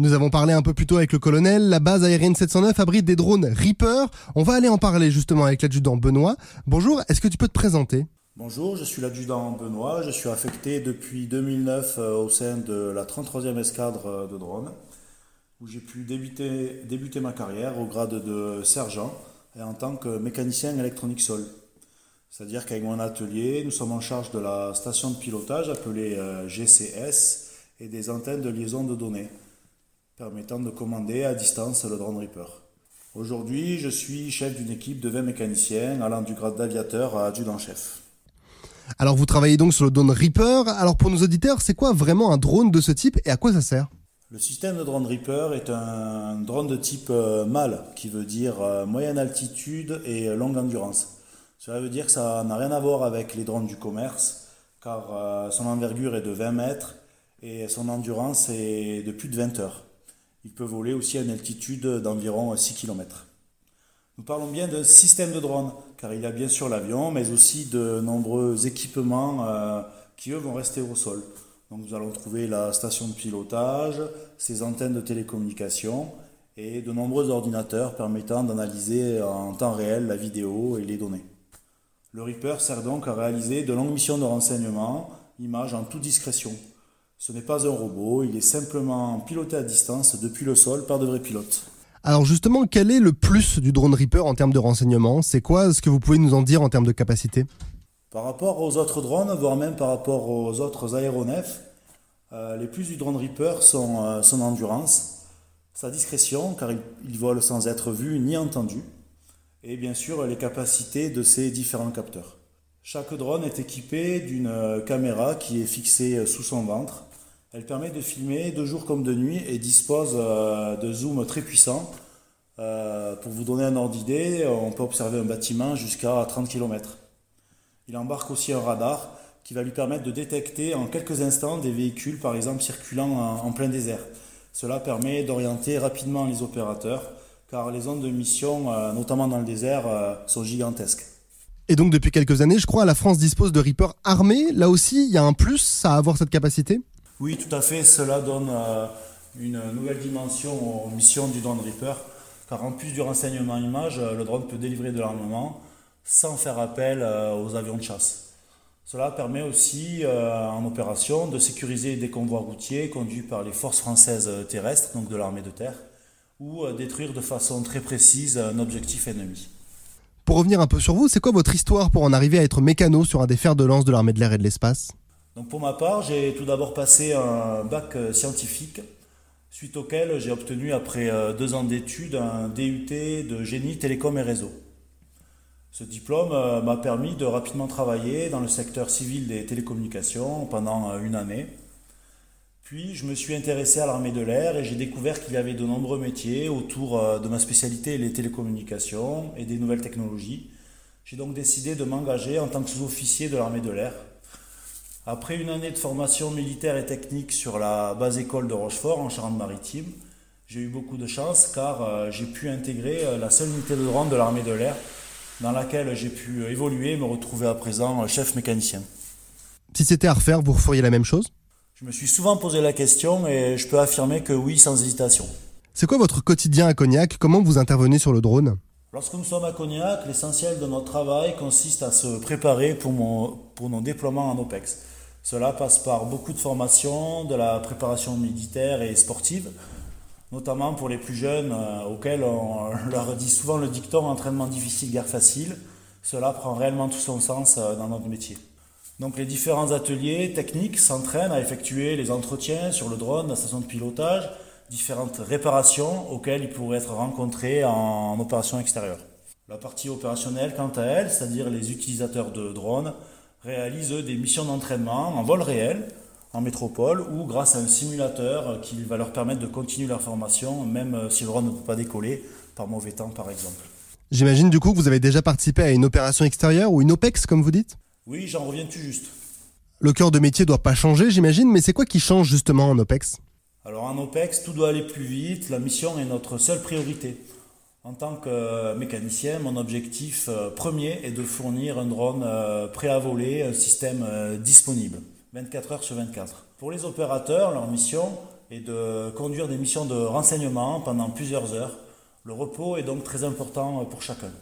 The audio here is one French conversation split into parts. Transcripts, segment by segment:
Nous avons parlé un peu plus tôt avec le colonel, la base aérienne 709 abrite des drones Reaper. On va aller en parler justement avec l'adjudant Benoît. Bonjour, est-ce que tu peux te présenter? Bonjour, je suis l'adjudant Benoît, je suis affecté depuis 2009 euh, au sein de la 33e escadre euh, de drones, où j'ai pu débuter, débuter ma carrière au grade de sergent et en tant que mécanicien électronique sol. C'est-à-dire qu'avec mon atelier, nous sommes en charge de la station de pilotage appelée euh, GCS et des antennes de liaison de données, permettant de commander à distance le drone Reaper. Aujourd'hui, je suis chef d'une équipe de 20 mécaniciens allant du grade d'aviateur à adjudant-chef. Alors vous travaillez donc sur le drone Reaper. Alors pour nos auditeurs, c'est quoi vraiment un drone de ce type et à quoi ça sert? Le système de drone Reaper est un drone de type euh, MAL, qui veut dire euh, moyenne altitude et longue endurance. Cela veut dire que ça n'a rien à voir avec les drones du commerce, car euh, son envergure est de 20 mètres et son endurance est de plus de 20 heures. Il peut voler aussi à une altitude d'environ 6 km. Nous parlons bien d'un système de drone, car il y a bien sûr l'avion, mais aussi de nombreux équipements euh, qui, eux, vont rester au sol. Donc nous allons trouver la station de pilotage, ses antennes de télécommunication et de nombreux ordinateurs permettant d'analyser en temps réel la vidéo et les données. Le Reaper sert donc à réaliser de longues missions de renseignement, images en toute discrétion. Ce n'est pas un robot, il est simplement piloté à distance depuis le sol par de vrais pilotes. Alors justement, quel est le plus du drone Reaper en termes de renseignement C'est quoi ce que vous pouvez nous en dire en termes de capacité? Par rapport aux autres drones, voire même par rapport aux autres aéronefs, euh, les plus du drone Reaper sont euh, son endurance, sa discrétion, car il, il vole sans être vu ni entendu, et bien sûr les capacités de ces différents capteurs. Chaque drone est équipé d'une euh, caméra qui est fixée sous son ventre. Elle permet de filmer de jour comme de nuit et dispose euh, de zoom très puissants. Euh, pour vous donner un ordre d'idée, on peut observer un bâtiment jusqu'à 30 km. Il embarque aussi un radar qui va lui permettre de détecter en quelques instants des véhicules, par exemple circulant en, plein désert. Cela permet d'orienter rapidement les opérateurs car les zones de mission, euh, notamment dans le désert, sont gigantesques. Et donc depuis quelques années, je crois, la France dispose de Reaper armés. Là aussi, il y a un plus à avoir cette capacité? Oui, tout à fait. Cela donne euh, une nouvelle dimension aux missions du drone Reaper, car en plus du renseignement image, le drone peut délivrer de l'armement sans faire appel aux avions de chasse. Cela permet aussi en opération de sécuriser des convois routiers conduits par les forces françaises terrestres, donc de l'armée de terre, ou euh, détruire de façon très précise un objectif ennemi. Pour revenir un peu sur vous, c'est quoi votre histoire pour en arriver à être mécano sur un des fers de lance de l'armée de l'air et de l'espace? Donc pour ma part, j'ai tout d'abord passé un bac euh, scientifique, suite auquel j'ai obtenu après euh, deux ans d'études un DUT de génie télécom et réseau. Ce diplôme m'a permis de rapidement travailler dans le secteur civil des télécommunications pendant une année. Puis je me suis intéressé à l'armée de l'air et j'ai découvert qu'il y avait de nombreux métiers autour euh, de ma spécialité, les télécommunications et des nouvelles technologies. J'ai donc décidé de m'engager en tant que sous-officier de l'armée de l'air. Après une année de formation militaire et technique sur la base école de Rochefort en Charente-Maritime, j'ai eu beaucoup de chance car euh, j'ai pu intégrer euh, la seule unité de drone de l'armée de l'air dans laquelle j'ai pu évoluer et me retrouver à présent chef mécanicien. Si c'était à refaire, vous referiez la même chose? Je me suis souvent posé la question et je peux affirmer que oui, sans hésitation. C'est quoi votre quotidien à Cognac? Comment vous intervenez sur le drone? Lorsque nous sommes à Cognac, l'essentiel de notre travail consiste à se préparer pour, mon, pour nos déploiements en OPEX. Cela passe par beaucoup de formations, de la préparation militaire et sportive, notamment pour les plus jeunes euh, auxquels on leur dit souvent le dicton entraînement difficile, guerre facile. Cela prend réellement tout son sens euh, dans notre métier. Donc les différents ateliers techniques s'entraînent à effectuer les entretiens sur le drone, la station de pilotage, différentes réparations auxquelles ils pourraient être rencontrés en opération extérieure. La partie opérationnelle, quant à elle, c'est-à-dire les utilisateurs de drones, réalisent des missions d'entraînement en vol réel, en métropole, ou grâce à un simulateur qui va leur permettre de continuer leur formation, même si le drone ne peut pas décoller, par mauvais temps par exemple. J'imagine du coup que vous avez déjà participé à une opération extérieure ou une OPEX comme vous dites? Oui, j'en reviens tout juste. Le cœur de métier doit pas changer, j'imagine, mais c'est quoi qui change justement en OPEX? Alors en OPEX, tout doit aller plus vite, la mission est notre seule priorité. En tant que mécanicien, mon objectif euh, premier est de fournir un drone euh, prêt à voler, un système euh, disponible, 24 heures sur 24. Pour les opérateurs, leur mission et de conduire des missions de renseignement pendant plusieurs heures. Le repos est donc très important pour chacun.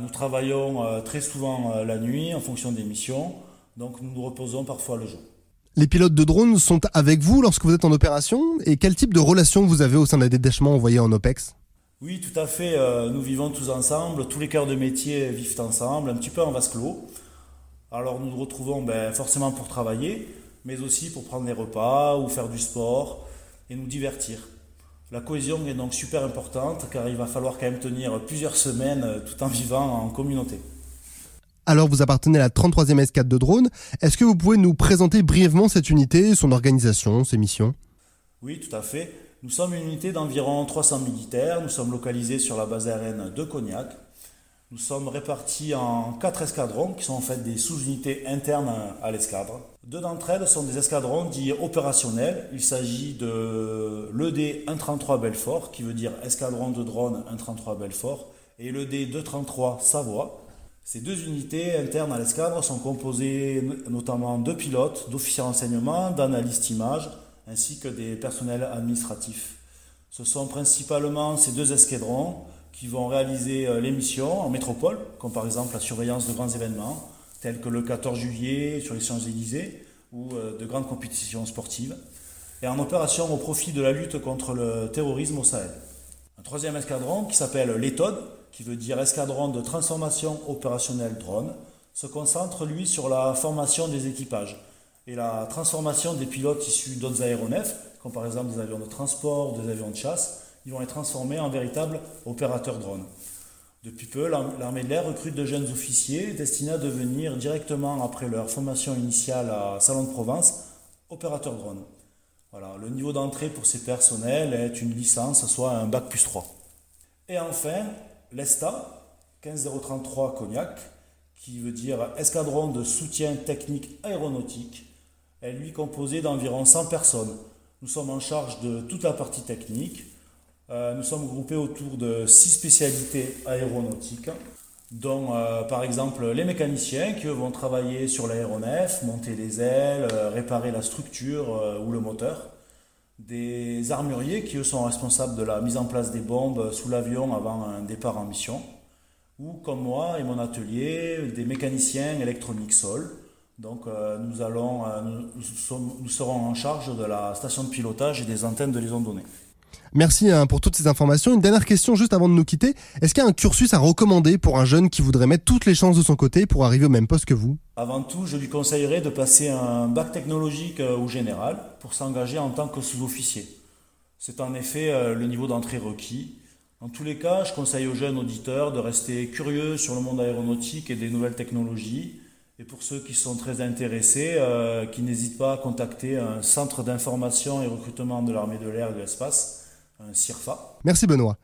Nous travaillons très souvent la nuit en fonction des missions, donc nous nous reposons parfois le jour. Les pilotes de drones sont avec vous lorsque vous êtes en opération? Et quel type de relation vous avez au sein des détachements envoyés en OPEX? Oui, tout à fait. Euh, nous vivons tous ensemble, tous les cœurs de métier vivent ensemble, un petit peu en vase clos. Alors nous nous retrouvons ben, forcément pour travailler, mais aussi pour prendre des repas ou faire du sport et nous divertir. La cohésion est donc super importante car il va falloir quand même tenir plusieurs semaines euh, tout en vivant en communauté. Alors vous appartenez à la 33e escadre de drones. Est-ce que vous pouvez nous présenter brièvement cette unité, son organisation, ses missions? Oui, tout à fait. Nous sommes une unité d'environ 300 militaires. Nous sommes localisés sur la base aérienne de Cognac. Nous sommes répartis en quatre escadrons qui sont en fait des sous-unités internes à l'escadre. Deux d'entre elles sont des escadrons dits opérationnels. Il s'agit de l'ED 133 Belfort, qui veut dire escadron de drone 133 Belfort, et l'ED 233 Savoie, ces deux unités internes à l'escadre sont composées notamment de pilotes, d'officiers d'enseignement, d'analystes images, ainsi que des personnels administratifs. Ce sont principalement ces deux escadrons qui vont réaliser euh, les missions en métropole, comme par exemple la surveillance de grands événements, tels que le 14 juillet sur les Champs-Élysées, ou euh, de grandes compétitions sportives, et en opération au profit de la lutte contre le terrorisme au Sahel. Un troisième escadron qui s'appelle l'ETOD, qui veut dire escadron de transformation opérationnelle drone, se concentre lui sur la formation des équipages et la transformation des pilotes issus d'autres aéronefs, comme par exemple des avions de transport, des avions de chasse, ils vont être transformés en véritables opérateurs drones. Depuis peu, l'armée de l'air recrute de jeunes officiers destinés à devenir directement après leur formation initiale à Salon de Provence opérateurs drones. Voilà, le niveau d'entrée pour ces personnels est une licence, soit un bac plus 3. Et enfin, l'ESTA 15033 Cognac, qui veut dire Escadron de soutien technique aéronautique, est lui composé d'environ 100 personnes. Nous sommes en charge de toute la partie technique. Euh, nous sommes groupés autour de six spécialités aéronautiques, dont euh, par exemple les mécaniciens qui vont travailler sur l'aéronef, monter les ailes, euh, réparer la structure ou le moteur des armuriers qui eux sont responsables de la mise en place des bombes sous l'avion avant un départ en mission, ou comme moi et mon atelier, des mécaniciens électroniques sol. Donc euh, nous, allons, euh, nous, serons en charge de la station de pilotage et des antennes de liaison de données. Merci hein, pour toutes ces informations. Une dernière question juste avant de nous quitter. Est-ce qu'il y a un cursus à recommander pour un jeune qui voudrait mettre toutes les chances de son côté pour arriver au même poste que vous? Avant tout, je lui conseillerais de passer un bac technologique euh, ou général pour s'engager en tant que sous-officier. C'est en effet euh, le niveau d'entrée requis. En tous les cas, je conseille aux jeunes auditeurs de rester curieux sur le monde aéronautique et des nouvelles technologies. Et pour ceux qui sont très intéressés, euh, qui n'hésitent pas à contacter un centre d'information et recrutement de l'armée de l'air et de l'espace un CIRFA. Merci Benoît.